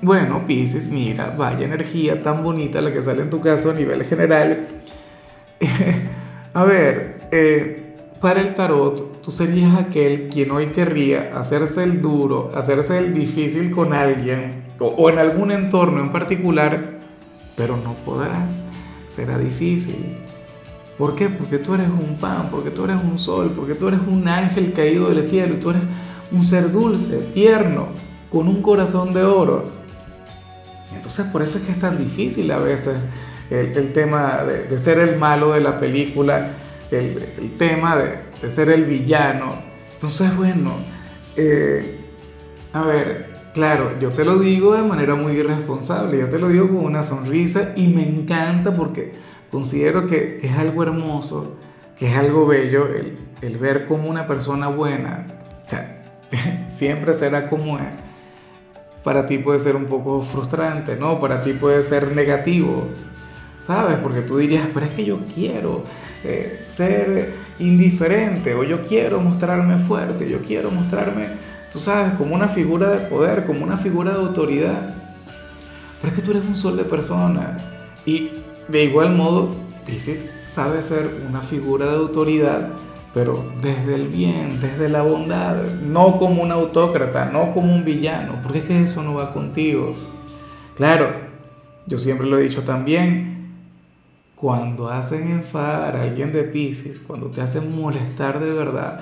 bueno, Pisces, mira, vaya energía tan bonita la que sale en tu caso a nivel general. a ver, eh, para el tarot, tú serías aquel quien hoy querría hacerse el duro, hacerse el difícil con alguien o, o en algún entorno en particular, pero no podrás. Será difícil. ¿Por qué? Porque tú eres un pan, porque tú eres un sol, porque tú eres un ángel caído del cielo y tú eres un ser dulce, tierno, con un corazón de oro. Entonces por eso es que es tan difícil a veces el, tema de, ser el malo de la película, el, tema de, ser el villano. Entonces bueno, eh, a ver, claro, yo te lo digo de manera muy irresponsable, yo te lo digo con una sonrisa y me encanta porque considero que, es algo hermoso, que es algo bello el, el ver como una persona buena, o sea, siempre será como es para ti puede ser un poco frustrante, ¿no? Para ti puede ser negativo, ¿sabes? Porque tú dirías, pero es que yo quiero eh, ser indiferente o yo quiero mostrarme fuerte, yo quiero mostrarme, tú sabes, como una figura de poder, como una figura de autoridad. Pero es que tú eres un sol de persona y de igual modo, Pisces sabe ser una figura de autoridad pero desde el bien, desde la bondad, no como un autócrata, no como un villano, porque es que eso no va contigo. Claro, yo siempre lo he dicho también, cuando hacen enfadar a alguien de Pisces, cuando te hacen molestar de verdad,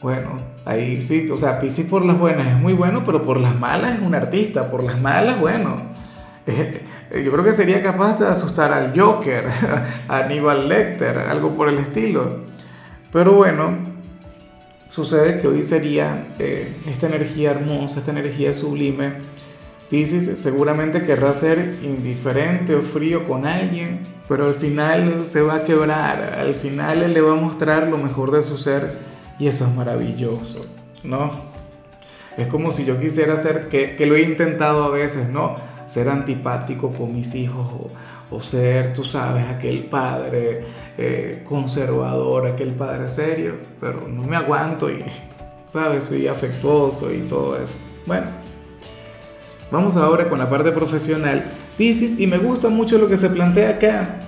bueno, ahí sí, o sea, Pisces por las buenas es muy bueno, pero por las malas es un artista, por las malas, bueno, yo creo que sería capaz de asustar al Joker, a Aníbal Lecter, algo por el estilo. Pero bueno, sucede que hoy sería eh, esta energía hermosa, esta energía sublime. Pisces seguramente querrá ser indiferente o frío con alguien, pero al final se va a quebrar, al final él le va a mostrar lo mejor de su ser y eso es maravilloso, ¿no? Es como si yo quisiera ser, que, que lo he intentado a veces, ¿no? Ser antipático con mis hijos o, o ser, tú sabes, aquel padre eh, conservador, aquel padre serio, pero no me aguanto y, sabes, soy afectuoso y todo eso. Bueno, vamos ahora con la parte profesional. Piscis, y me gusta mucho lo que se plantea acá,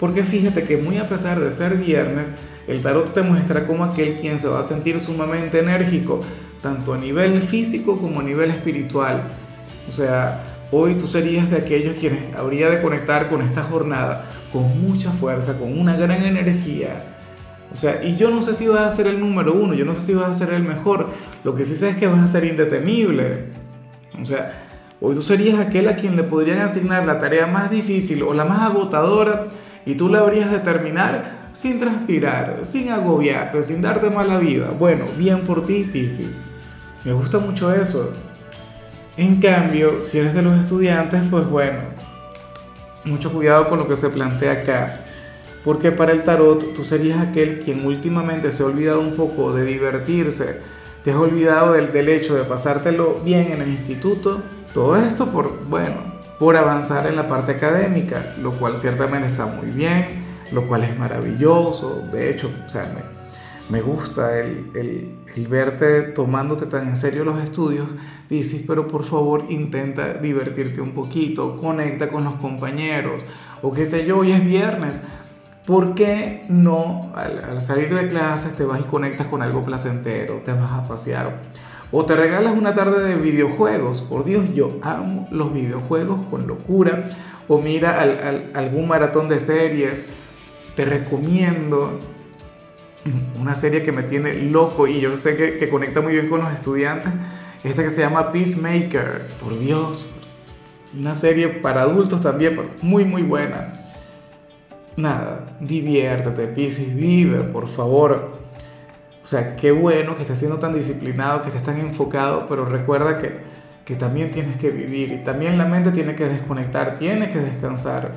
porque fíjate que muy a pesar de ser viernes, el tarot te muestra como aquel quien se va a sentir sumamente enérgico, tanto a nivel físico como a nivel espiritual. O sea, Hoy tú serías de aquellos quienes habría de conectar con esta jornada con mucha fuerza, con una gran energía. O sea, y yo no sé si vas a ser el número uno, yo no sé si vas a ser el mejor. Lo que sí sé es que vas a ser indetenible. O sea, hoy tú serías aquel a quien le podrían asignar la tarea más difícil o la más agotadora y tú la habrías de terminar sin transpirar, sin agobiarte, sin darte mala vida. Bueno, bien por ti, Piscis. Me gusta mucho eso. En cambio, si eres de los estudiantes, pues bueno, mucho cuidado con lo que se plantea acá. Porque para el tarot tú serías aquel quien últimamente se ha olvidado un poco de divertirse, te has olvidado del, hecho de pasártelo bien en el instituto. Todo esto por, bueno, por avanzar en la parte académica, lo cual ciertamente está muy bien, lo cual es maravilloso. De hecho, o sea, me gusta el, el, verte tomándote tan en serio los estudios, dices, pero por favor intenta divertirte un poquito, conecta con los compañeros, o qué sé yo, hoy es viernes, ¿por qué no al, al salir de clases te vas y conectas con algo placentero, te vas a pasear? O te regalas una tarde de videojuegos, por Dios, yo amo los videojuegos con locura, o mira al, al, algún maratón de series, te recomiendo una serie que me tiene loco y yo sé que, que, conecta muy bien con los estudiantes, esta que se llama Peacemaker, por Dios, una serie para adultos también, pero muy muy buena. Nada, diviértete, Pisces, vive, por favor. O sea, qué bueno que estés siendo tan disciplinado, que estés tan enfocado, pero recuerda que, que también tienes que vivir y también la mente tiene que desconectar, tiene que descansar.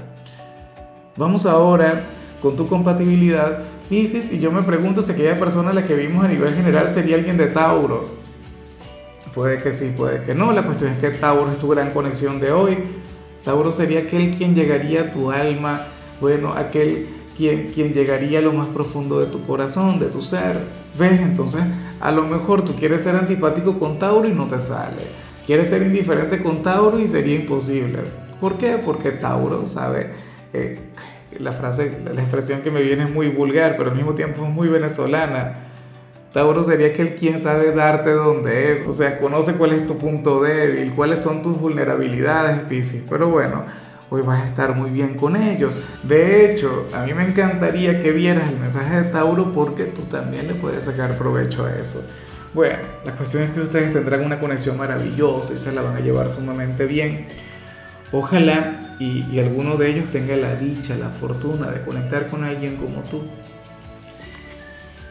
Vamos ahora con tu compatibilidad, Pisces, y yo me pregunto si aquella persona a la que vimos a nivel general sería alguien de Tauro. Puede que sí, puede que no. La cuestión es que Tauro es tu gran conexión de hoy. Tauro sería aquel quien llegaría a tu alma, bueno, aquel quien, quien llegaría a lo más profundo de tu corazón, de tu ser. ¿Ves? Entonces, a lo mejor tú quieres ser antipático con Tauro y no te sale. Quieres ser indiferente con Tauro y sería imposible. ¿Por qué? Porque Tauro sabe, eh, la frase, la expresión que me viene es muy vulgar, pero al mismo tiempo es muy venezolana. Tauro sería aquel quien sabe darte donde es, o sea, conoce cuál es tu punto débil, cuáles son tus vulnerabilidades, Piscis. Pero bueno, hoy vas a estar muy bien con ellos. De hecho, a mí me encantaría que vieras el mensaje de Tauro porque tú también le puedes sacar provecho a eso. Bueno, la cuestión es que ustedes tendrán una conexión maravillosa y se la van a llevar sumamente bien. Ojalá y, alguno de ellos tenga la dicha, la fortuna de conectar con alguien como tú.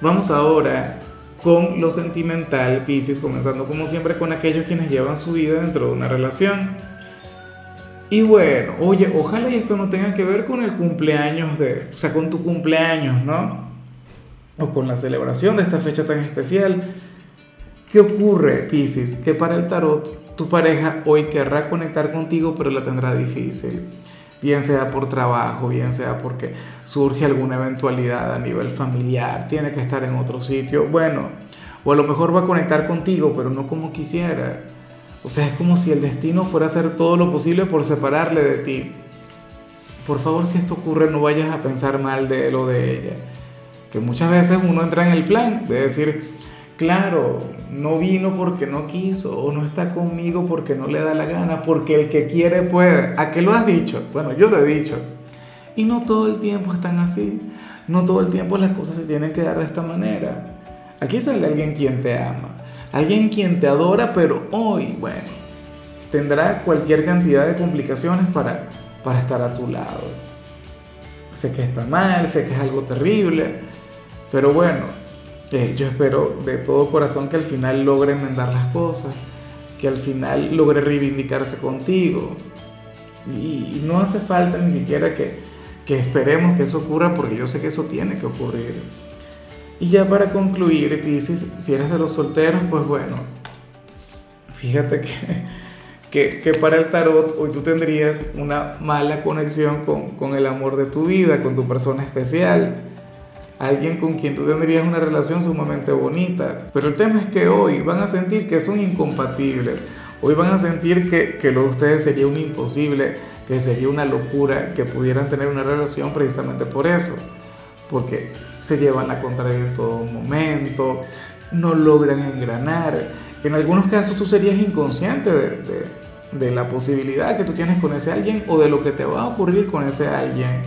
Vamos ahora con lo sentimental, Pisces, comenzando como siempre con aquellos quienes llevan su vida dentro de una relación. Y bueno, oye, ojalá y esto no tenga que ver con el cumpleaños de, o sea, con tu cumpleaños, ¿no? O con la celebración de esta fecha tan especial. ¿Qué ocurre, Pisces? Que para el tarot tu pareja hoy querrá conectar contigo, pero la tendrá difícil. Bien sea por trabajo, bien sea porque surge alguna eventualidad a nivel familiar, tiene que estar en otro sitio. Bueno, o a lo mejor va a conectar contigo, pero no como quisiera o sea, es como si el destino fuera a hacer todo lo posible por separarle de ti. Por favor, si esto ocurre, no vayas a pensar mal de él o de ella. Que muchas veces uno entra en el plan de decir, claro, no vino porque no quiso, o no está conmigo porque no le da la gana, porque el que quiere puede. ¿A qué lo has dicho? Bueno, yo lo he dicho. Y no todo el tiempo están así. No todo el tiempo las cosas se tienen que dar de esta manera. Aquí sale alguien quien te ama alguien quien te adora, pero hoy, bueno, tendrá cualquier cantidad de complicaciones para, para estar a tu lado. Sé que está mal, sé que es algo terrible, pero bueno, eh, yo espero de todo corazón que al final logre enmendar las cosas, que al final logre reivindicarse contigo. Y, no hace falta ni siquiera que, que esperemos que eso ocurra, porque yo sé que eso tiene que ocurrir. Y ya para concluir, dices, si eres de los solteros, pues bueno, fíjate que, que, para el tarot hoy tú tendrías una mala conexión con, con el amor de tu vida, con tu persona especial, alguien con quien tú tendrías una relación sumamente bonita. Pero el tema es que hoy van a sentir que son incompatibles, hoy van a sentir que, que lo de ustedes sería un imposible, que sería una locura que pudieran tener una relación precisamente por eso porque se llevan la contraria en todo momento, no logran engranar. En algunos casos tú serías inconsciente de, de, la posibilidad que tú tienes con ese alguien o de lo que te va a ocurrir con ese alguien.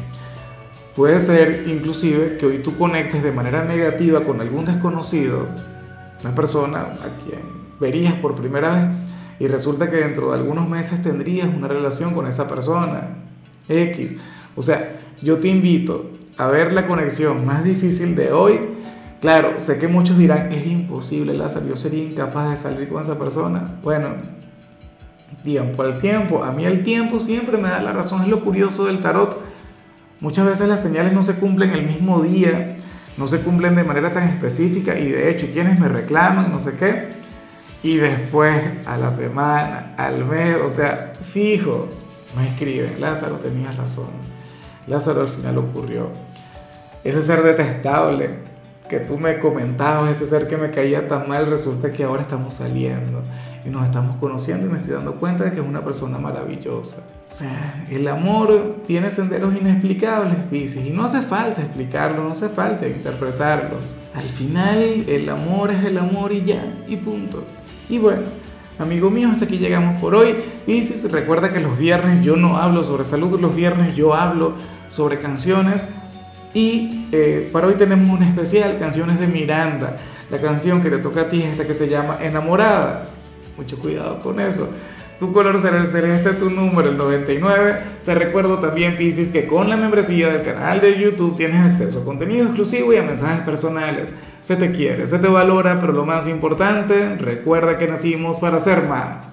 Puede ser inclusive que hoy tú conectes de manera negativa con algún desconocido, una persona a quien verías por primera vez y resulta que dentro de algunos meses tendrías una relación con esa persona. X. O sea, yo te invito a ver la conexión más difícil de hoy, claro, sé que muchos dirán, es imposible, Lázaro, yo sería incapaz de salir con esa persona. Bueno, tiempo al tiempo, a mí el tiempo siempre me da la razón, es lo curioso del tarot. Muchas veces las señales no se cumplen el mismo día, no se cumplen de manera tan específica y de hecho quienes me reclaman, no sé qué, y después a la semana, al mes, o sea, fijo, me escriben, Lázaro tenía razón. Lázaro al final ocurrió. Ese ser detestable que tú me comentabas, ese ser que me caía tan mal, resulta que ahora estamos saliendo y nos estamos conociendo y me estoy dando cuenta de que es una persona maravillosa. O sea, el amor tiene senderos inexplicables, Pisces, y no hace falta explicarlo, no hace falta interpretarlos. Al final, el amor es el amor y ya, y punto. Y bueno, amigo mío, hasta aquí llegamos por hoy. Pisces, recuerda que los viernes yo no hablo sobre salud, los viernes yo hablo sobre canciones. Y eh, para hoy tenemos un especial, canciones de Miranda. La canción que te toca a ti es esta que se llama Enamorada. Mucho cuidado con eso. Tu color será el celeste, tu número el 99. Te recuerdo también, Pisces, que con la membresía del canal de YouTube tienes acceso a contenido exclusivo y a mensajes personales. Se te quiere, se te valora, pero lo más importante, recuerda que nacimos para ser más.